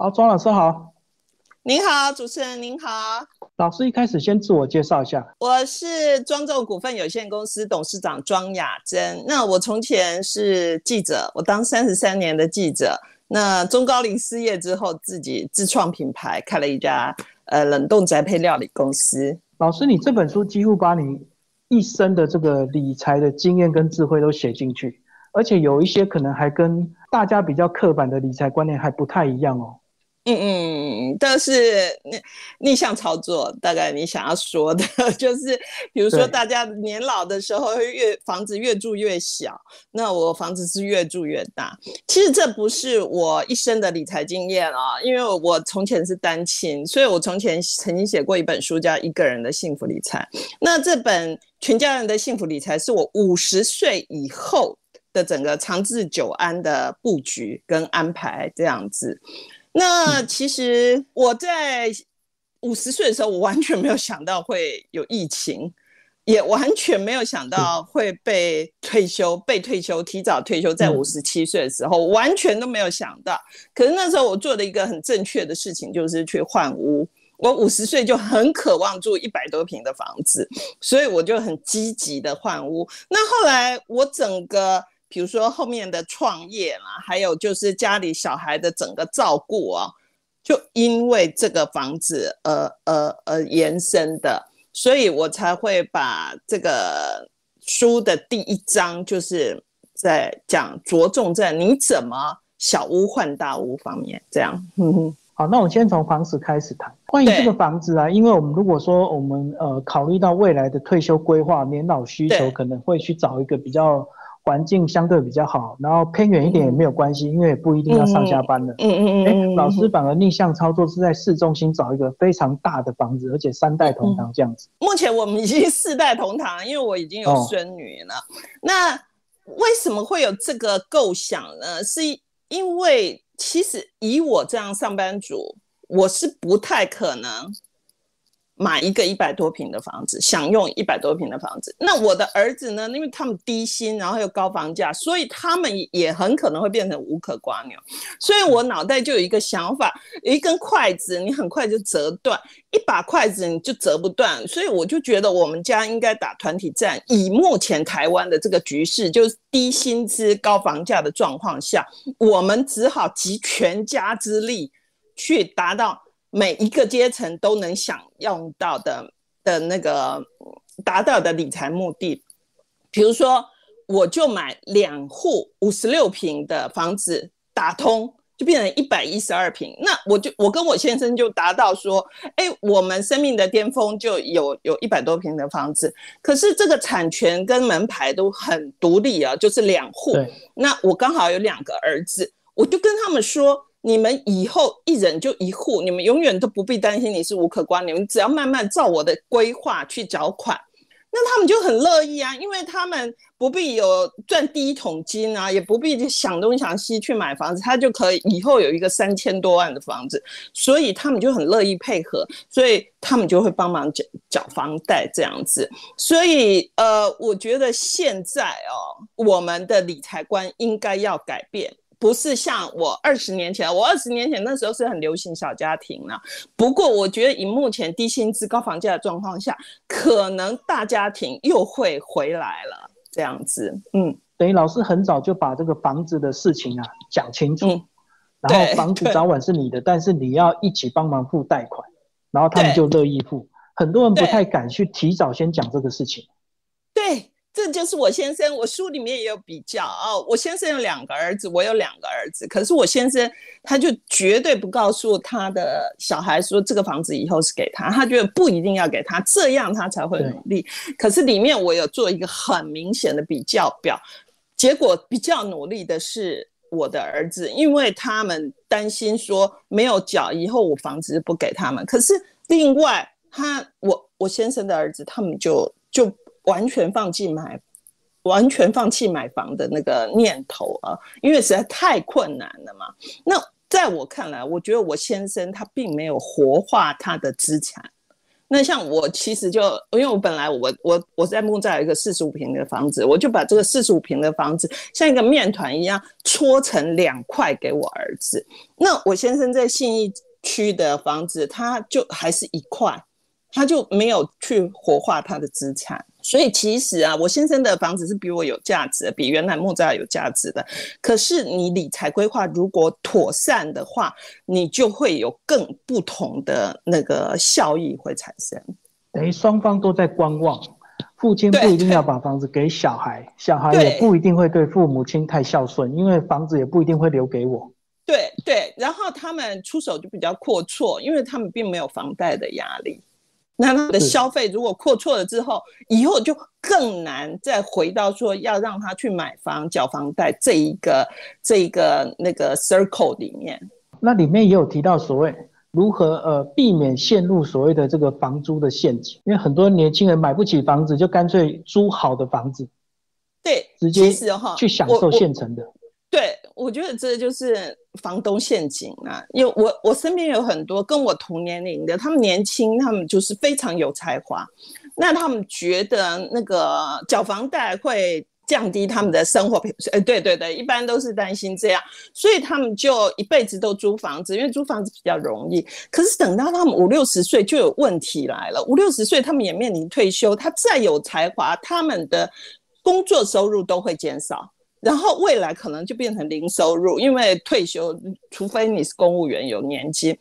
好，庄老师好。您好，主持人您好。老师一开始先自我介绍一下。我是庄重股份有限公司董事长庄雅珍。那我从前是记者，我当三十三年的记者。那中高龄失业之后，自己自创品牌，开了一家呃冷冻宅配料理公司。老师，你这本书几乎把你一生的这个理财的经验跟智慧都写进去，而且有一些可能还跟大家比较刻板的理财观念还不太一样哦。嗯嗯，但是逆逆向操作，大概你想要说的 就是，比如说大家年老的时候，越房子越住越小，那我房子是越住越大。其实这不是我一生的理财经验啊，因为我从前是单亲，所以我从前曾经写过一本书叫《一个人的幸福理财》。那这本《全家人的幸福理财》是我五十岁以后的整个长治久安的布局跟安排这样子。那其实我在五十岁的时候，我完全没有想到会有疫情，也完全没有想到会被退休、被退休、提早退休，在五十七岁的时候，完全都没有想到。可是那时候我做了一个很正确的事情，就是去换屋。我五十岁就很渴望住一百多平的房子，所以我就很积极的换屋。那后来我整个。比如说后面的创业啦，还有就是家里小孩的整个照顾啊，就因为这个房子而而而延伸的，所以我才会把这个书的第一章就是在讲着重在你怎么小屋换大屋方面。这样，好，那我先从房子开始谈。关于这个房子啊，因为我们如果说我们呃考虑到未来的退休规划、年老需求，可能会去找一个比较。环境相对比较好，然后偏远一点也没有关系，因为也不一定要上下班的。嗯嗯嗯。老师反而逆向操作，是在市中心找一个非常大的房子，而且三代同堂这样子。目前我们已经四代同堂，因为我已经有孙女了。那为什么会有这个构想呢？是因为其实以我这样上班族，我是不太可能。买一个一百多平的房子，享用一百多平的房子。那我的儿子呢？因为他们低薪，然后又高房价，所以他们也很可能会变成无可刮牛。所以我脑袋就有一个想法：一根筷子你很快就折断，一把筷子你就折不断。所以我就觉得我们家应该打团体战。以目前台湾的这个局势，就是低薪资、高房价的状况下，我们只好集全家之力去达到。每一个阶层都能享用到的的那个达到的理财目的，比如说，我就买两户五十六平的房子，打通就变成一百一十二平。那我就我跟我先生就达到说，哎，我们生命的巅峰就有有一百多平的房子。可是这个产权跟门牌都很独立啊，就是两户。那我刚好有两个儿子，我就跟他们说。你们以后一人就一户，你们永远都不必担心你是无可刮你们只要慢慢照我的规划去缴款，那他们就很乐意啊，因为他们不必有赚第一桶金啊，也不必想东想西去买房子，他就可以以后有一个三千多万的房子，所以他们就很乐意配合，所以他们就会帮忙缴缴房贷这样子。所以呃，我觉得现在哦，我们的理财观应该要改变。不是像我二十年前，我二十年前那时候是很流行小家庭了。不过我觉得以目前低薪资、高房价的状况下，可能大家庭又会回来了。这样子，嗯，等于老师很早就把这个房子的事情啊讲清楚，然后房子早晚是你的，但是你要一起帮忙付贷款，然后他们就乐意付。很多人不太敢去提早先讲这个事情。对。这就是我先生，我书里面也有比较哦。我先生有两个儿子，我有两个儿子，可是我先生他就绝对不告诉他的小孩说这个房子以后是给他，他觉得不一定要给他，这样他才会努力。可是里面我有做一个很明显的比较表，结果比较努力的是我的儿子，因为他们担心说没有缴以后我房子不给他们。可是另外他我我先生的儿子他们就就。完全放弃买，完全放弃买房的那个念头啊，因为实在太困难了嘛。那在我看来，我觉得我先生他并没有活化他的资产，那像我其实就因为我本来我我我在木栅有一个四十五平的房子，我就把这个四十五平的房子像一个面团一样搓成两块给我儿子。那我先生在信义区的房子，他就还是一块。他就没有去活化他的资产，所以其实啊，我先生的房子是比我有价值的，比原来木栅有价值的。可是你理财规划如果妥善的话，你就会有更不同的那个效益会产生。等于双方都在观望，父亲不一定要把房子给小孩，小孩也不一定会对父母亲太孝顺，因为房子也不一定会留给我。对对，然后他们出手就比较阔绰，因为他们并没有房贷的压力。那他的消费如果扩错了之后，以后就更难再回到说要让他去买房、缴房贷这一个、这一个那个 circle 里面。那里面也有提到所谓如何呃避免陷入所谓的这个房租的陷阱，因为很多年轻人买不起房子，就干脆租好的房子，对，直接去享受现成的。对，我觉得这就是房东陷阱啊！因为我我身边有很多跟我同年龄的，他们年轻，他们就是非常有才华，那他们觉得那个缴房贷会降低他们的生活品质，哎，对对对，一般都是担心这样，所以他们就一辈子都租房子，因为租房子比较容易。可是等到他们五六十岁，就有问题来了。五六十岁，他们也面临退休，他再有才华，他们的工作收入都会减少。然后未来可能就变成零收入，因为退休，除非你是公务员有年金，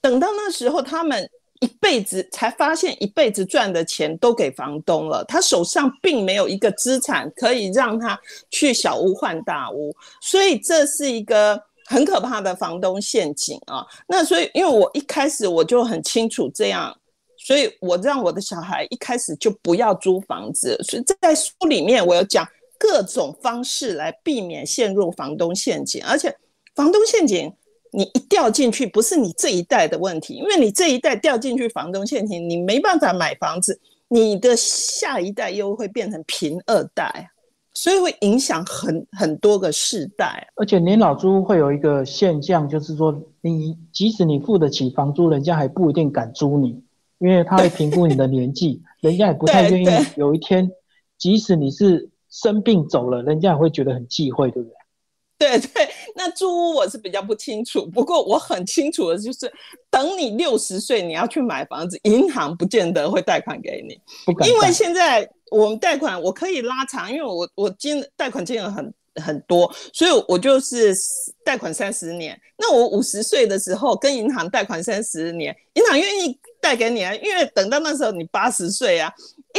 等到那时候他们一辈子才发现一辈子赚的钱都给房东了，他手上并没有一个资产可以让他去小屋换大屋，所以这是一个很可怕的房东陷阱啊。那所以因为我一开始我就很清楚这样，所以我让我的小孩一开始就不要租房子，所以在书里面我有讲。各种方式来避免陷入房东陷阱，而且房东陷阱你一掉进去，不是你这一代的问题，因为你这一代掉进去房东陷阱，你没办法买房子，你的下一代又会变成贫二代，所以会影响很很多个世代。而且年老租会有一个现象，就是说你即使你付得起房租，人家还不一定敢租你，因为他会评估你的年纪，人家也不太愿意有一天，即使你是。生病走了，人家也会觉得很忌讳，对不对？对对，那租屋我是比较不清楚，不过我很清楚的就是，等你六十岁你要去买房子，银行不见得会贷款给你，因为现在我们贷款我可以拉长，因为我我金贷款金额很很多，所以我就是贷款三十年。那我五十岁的时候跟银行贷款三十年，银行愿意贷给你啊，因为等到那时候你八十岁啊。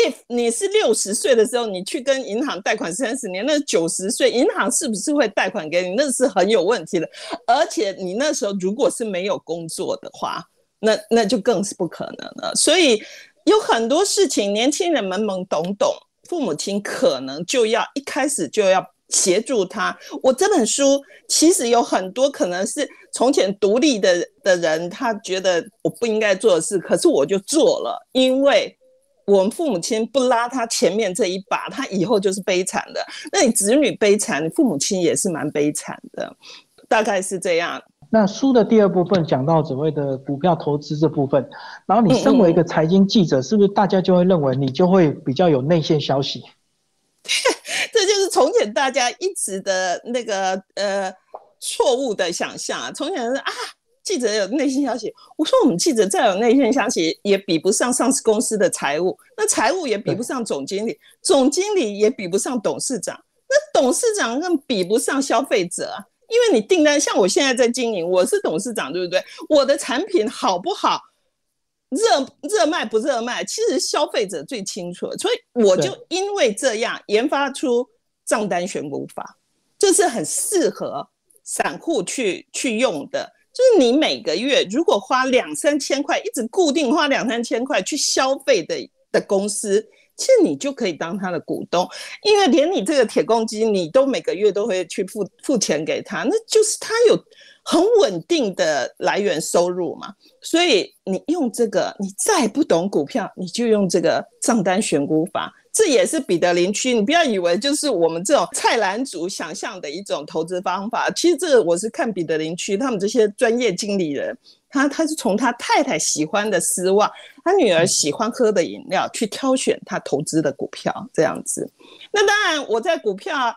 If 你是六十岁的时候，你去跟银行贷款三十年，那九十岁银行是不是会贷款给你？那是很有问题的。而且你那时候如果是没有工作的话，那那就更是不可能了。所以有很多事情，年轻人懵懵懂懂，父母亲可能就要一开始就要协助他。我这本书其实有很多可能是从前独立的的人，他觉得我不应该做的事，可是我就做了，因为。我们父母亲不拉他前面这一把，他以后就是悲惨的。那你子女悲惨，你父母亲也是蛮悲惨的，大概是这样。那书的第二部分讲到所谓的股票投资这部分，然后你身为一个财经记者，是不是大家就会认为你就会比较有内线消息？这就是从前大家一直的那个呃错误的想象啊，从前是啊。记者有内线消息，我说我们记者再有内线消息，也比不上上市公司的财务，那财务也比不上总经理，总经理也比不上董事长，那董事长更比不上消费者啊！因为你订单，像我现在在经营，我是董事长，对不对？我的产品好不好，热热卖不热卖，其实消费者最清楚，所以我就因为这样研发出账单选股法，这是很适合散户去去用的。就是你每个月如果花两三千块，一直固定花两三千块去消费的的公司，其实你就可以当他的股东，因为连你这个铁公鸡，你都每个月都会去付付钱给他，那就是他有很稳定的来源收入嘛。所以你用这个，你再不懂股票，你就用这个账单选股法。这也是彼得林区，你不要以为就是我们这种菜篮族想象的一种投资方法。其实这个我是看彼得林区他们这些专业经理人，他他是从他太太喜欢的丝袜，他女儿喜欢喝的饮料去挑选他投资的股票这样子。那当然我在股票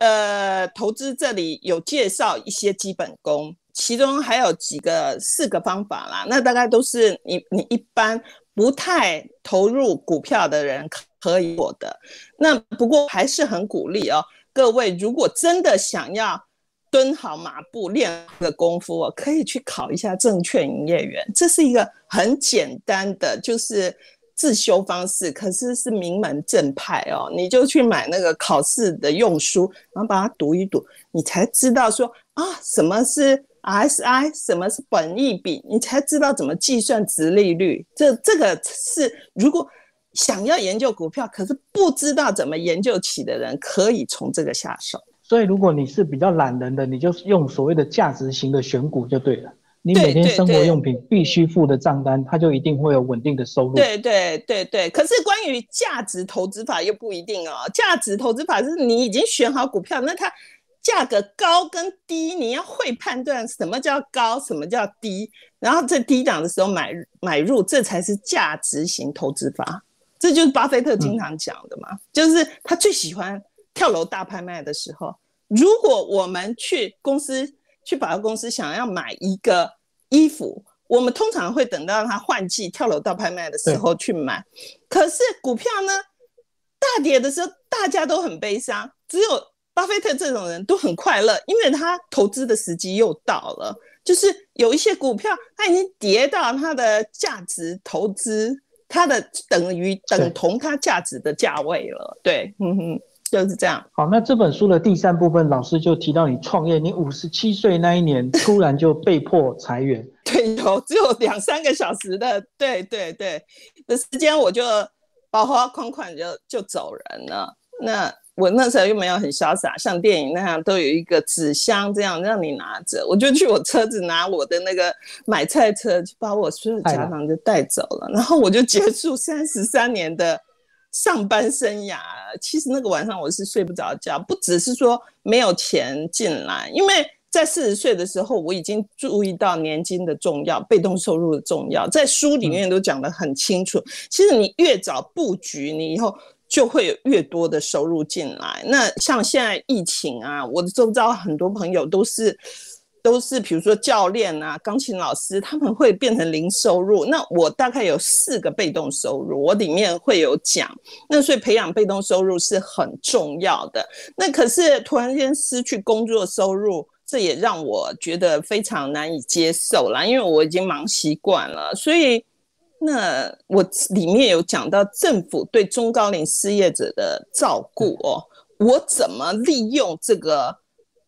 呃投资这里有介绍一些基本功。其中还有几个四个方法啦，那大概都是你你一般不太投入股票的人可以我的。那不过还是很鼓励哦，各位如果真的想要蹲好马步练个功夫哦，可以去考一下证券营业员，这是一个很简单的就是自修方式，可是是名门正派哦。你就去买那个考试的用书，然后把它读一读，你才知道说啊什么是。SI，什么是本益比？你才知道怎么计算值利率。这这个是如果想要研究股票，可是不知道怎么研究起的人，可以从这个下手。所以如果你是比较懒人的，你就用所谓的价值型的选股就对了。你每天生活用品必须付的账单，它就一定会有稳定的收入。对对对对。可是关于价值投资法又不一定哦。价值投资法是你已经选好股票，那它。价格高跟低，你要会判断什么叫高，什么叫低，然后在低档的时候买买入，这才是价值型投资法。这就是巴菲特经常讲的嘛，就是他最喜欢跳楼大拍卖的时候。如果我们去公司去百货公司想要买一个衣服，我们通常会等到它换季跳楼大拍卖的时候去买。可是股票呢，大跌的时候大家都很悲伤，只有。巴菲特这种人都很快乐，因为他投资的时机又到了。就是有一些股票，它已经跌到它的价值投资，它的等于等同它价值的价位了。对，嗯哼，就是这样。好，那这本书的第三部分，老师就提到你创业，你五十七岁那一年 突然就被迫裁员，对，有只有两三个小时的，对对对的时间，我就包花款款就就走人了。那。我那时候又没有很潇洒，像电影那样都有一个纸箱这样让你拿着，我就去我车子拿我的那个买菜车，就把我所有家当就带走了，然后我就结束三十三年的上班生涯。其实那个晚上我是睡不着觉，不只是说没有钱进来，因为在四十岁的时候我已经注意到年金的重要，被动收入的重要，在书里面都讲得很清楚。其实你越早布局，你以后。就会有越多的收入进来。那像现在疫情啊，我的周遭很多朋友都是都是，比如说教练啊、钢琴老师，他们会变成零收入。那我大概有四个被动收入，我里面会有讲。那所以培养被动收入是很重要的。那可是突然间失去工作收入，这也让我觉得非常难以接受啦，因为我已经忙习惯了，所以。那我里面有讲到政府对中高龄失业者的照顾哦，我怎么利用这个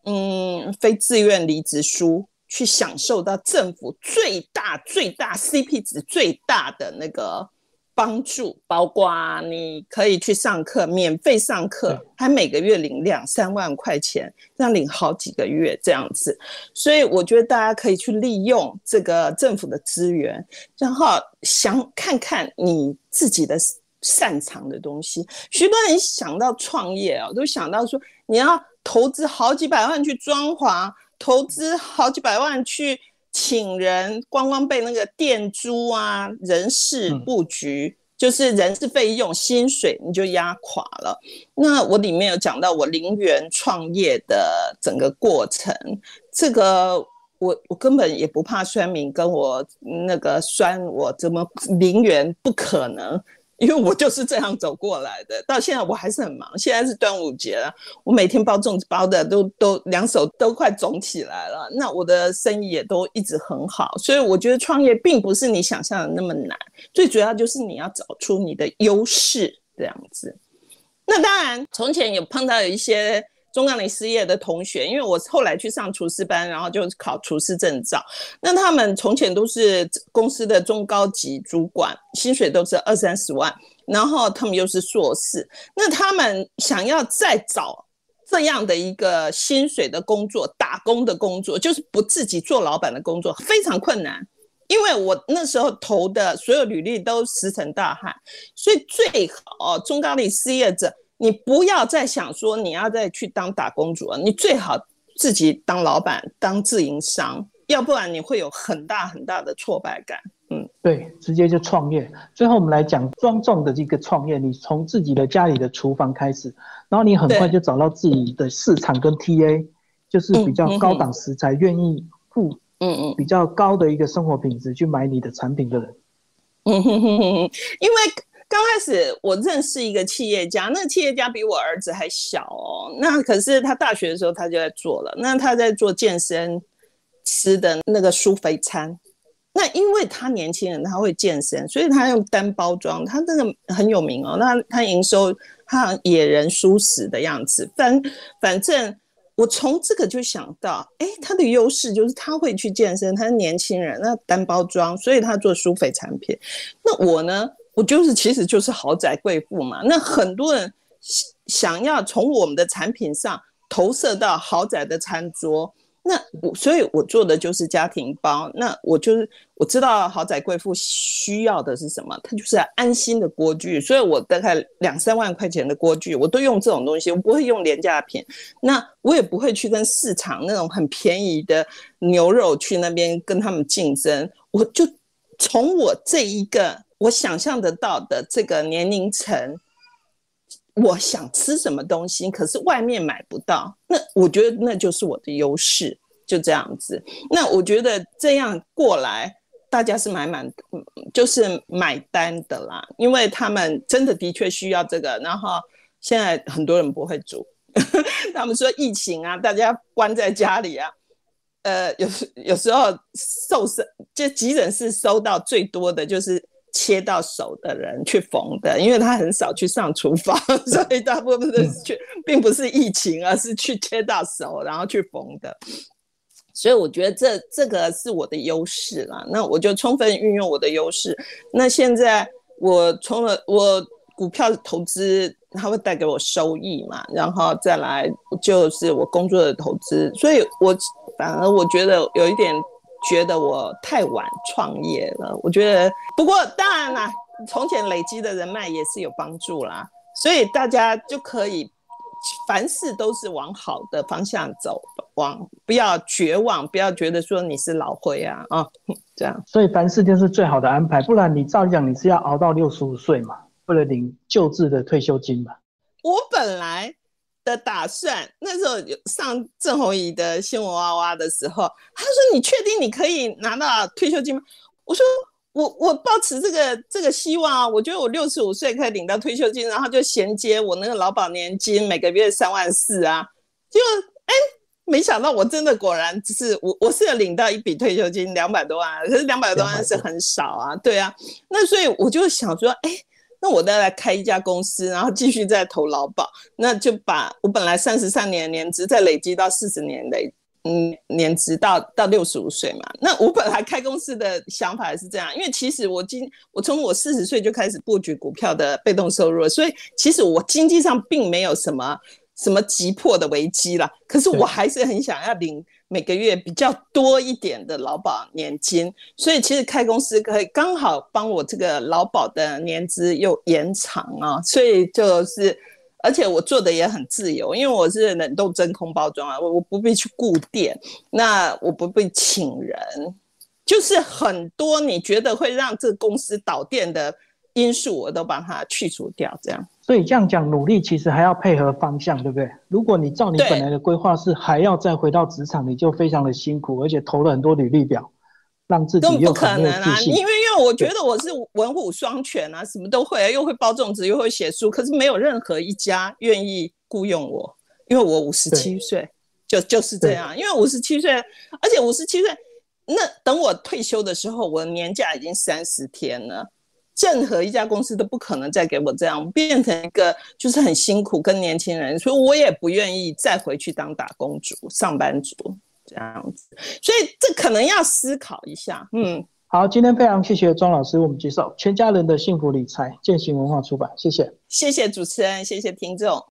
嗯非自愿离职书去享受到政府最大最大 CP 值最大的那个。帮助，包括你可以去上课，免费上课，还每个月领两三万块钱，这样领好几个月这样子。所以我觉得大家可以去利用这个政府的资源，然后想看看你自己的擅长的东西。许多人想到创业啊，都想到说你要投资好几百万去装潢，投资好几百万去。请人光光被那个店租啊、人事布局，就是人事费用、薪水，你就压垮了。那我里面有讲到我零元创业的整个过程，这个我我根本也不怕酸民跟我那个酸我怎么零元不可能。因为我就是这样走过来的，到现在我还是很忙。现在是端午节了，我每天包粽子包的都都两手都快肿起来了。那我的生意也都一直很好，所以我觉得创业并不是你想象的那么难。最主要就是你要找出你的优势这样子。那当然，从前有碰到有一些。中高龄失业的同学，因为我后来去上厨师班，然后就考厨师证照。那他们从前都是公司的中高级主管，薪水都是二三十万，然后他们又是硕士，那他们想要再找这样的一个薪水的工作，打工的工作，就是不自己做老板的工作，非常困难。因为我那时候投的所有履历都石沉大海，所以最好中高龄失业者，你不要再想说你要再去当打工族了，你最好自己当老板、当自营商，要不然你会有很大很大的挫败感。嗯，对，直接就创业。最后我们来讲庄重的这个创业，你从自己的家里的厨房开始，然后你很快就找到自己的市场跟 TA，就是比较高档食材，愿意付嗯嗯比较高的一个生活品质去买你的产品的人。嗯哼哼哼，因为刚开始我认识一个企业家，那个企业家比我儿子还小哦，那可是他大学的时候他就在做了，那他在做健身吃的那个舒肥餐。那因为他年轻人，他会健身，所以他用单包装，他这个很有名哦。那他营收，他野人舒适的样子。反反正我从这个就想到，哎，他的优势就是他会去健身，他是年轻人，那单包装，所以他做舒肥产品。那我呢，我就是其实就是豪宅贵妇嘛。那很多人想要从我们的产品上投射到豪宅的餐桌。那我，所以我做的就是家庭包。那我就是我知道豪宅贵妇需要的是什么，它就是安心的锅具。所以我大概两三万块钱的锅具，我都用这种东西，我不会用廉价品。那我也不会去跟市场那种很便宜的牛肉去那边跟他们竞争。我就从我这一个我想象得到的这个年龄层。我想吃什么东西，可是外面买不到，那我觉得那就是我的优势，就这样子。那我觉得这样过来，大家是买满，就是买单的啦，因为他们真的的确需要这个。然后现在很多人不会煮，他们说疫情啊，大家关在家里啊，呃，有有时候受伤，就急诊室收到最多的就是。切到手的人去缝的，因为他很少去上厨房，所以大部分的去并不是疫情，而是去切到手然后去缝的。所以我觉得这这个是我的优势啦，那我就充分运用我的优势。那现在我充了我股票投资，它会带给我收益嘛，然后再来就是我工作的投资，所以我反而我觉得有一点。觉得我太晚创业了，我觉得不过当然啦，从前累积的人脉也是有帮助啦，所以大家就可以凡事都是往好的方向走，往不要绝望，不要觉得说你是老灰啊啊 这样，所以凡事就是最好的安排，不然你照讲你是要熬到六十五岁嘛，为了领救治的退休金嘛。我本来。的打算，那时候上郑红怡的新闻娃娃的时候，他说：“你确定你可以拿到退休金吗？”我说：“我我抱持这个这个希望啊，我觉得我六十五岁可以领到退休金，然后就衔接我那个劳保年金，每个月三万四啊。”就哎，没想到我真的果然只是我我是有领到一笔退休金两百多万，可是两百多万是很少啊，对啊。那所以我就想说，哎。那我再来开一家公司，然后继续再投劳保，那就把我本来三十三年年资再累积到四十年累，嗯，年资到到六十五岁嘛。那我本来开公司的想法是这样，因为其实我今我从我四十岁就开始布局股票的被动收入，所以其实我经济上并没有什么什么急迫的危机了。可是我还是很想要领。每个月比较多一点的劳保年金，所以其实开公司可以刚好帮我这个劳保的年资又延长啊，所以就是，而且我做的也很自由，因为我是冷冻真空包装啊，我我不必去雇店，那我不必请人，就是很多你觉得会让这公司倒店的因素，我都把它去除掉，这样。所以这样讲，努力其实还要配合方向，对不对？如果你照你本来的规划是还要再回到职场，你就非常的辛苦，而且投了很多履历表，让自己又不可能啊！因为因为我觉得我是文武双全啊，什么都会，又会包粽子，又会写书，可是没有任何一家愿意雇佣我，因为我五十七岁，就就是这样。因为五十七岁，而且五十七岁，那等我退休的时候，我年假已经三十天了。任何一家公司都不可能再给我这样变成一个，就是很辛苦跟年轻人，所以我也不愿意再回去当打工族、上班族这样子。所以这可能要思考一下。嗯，好，今天非常谢谢庄老师为我们介绍全家人的幸福理财，践行文化出版，谢谢，谢谢主持人，谢谢听众。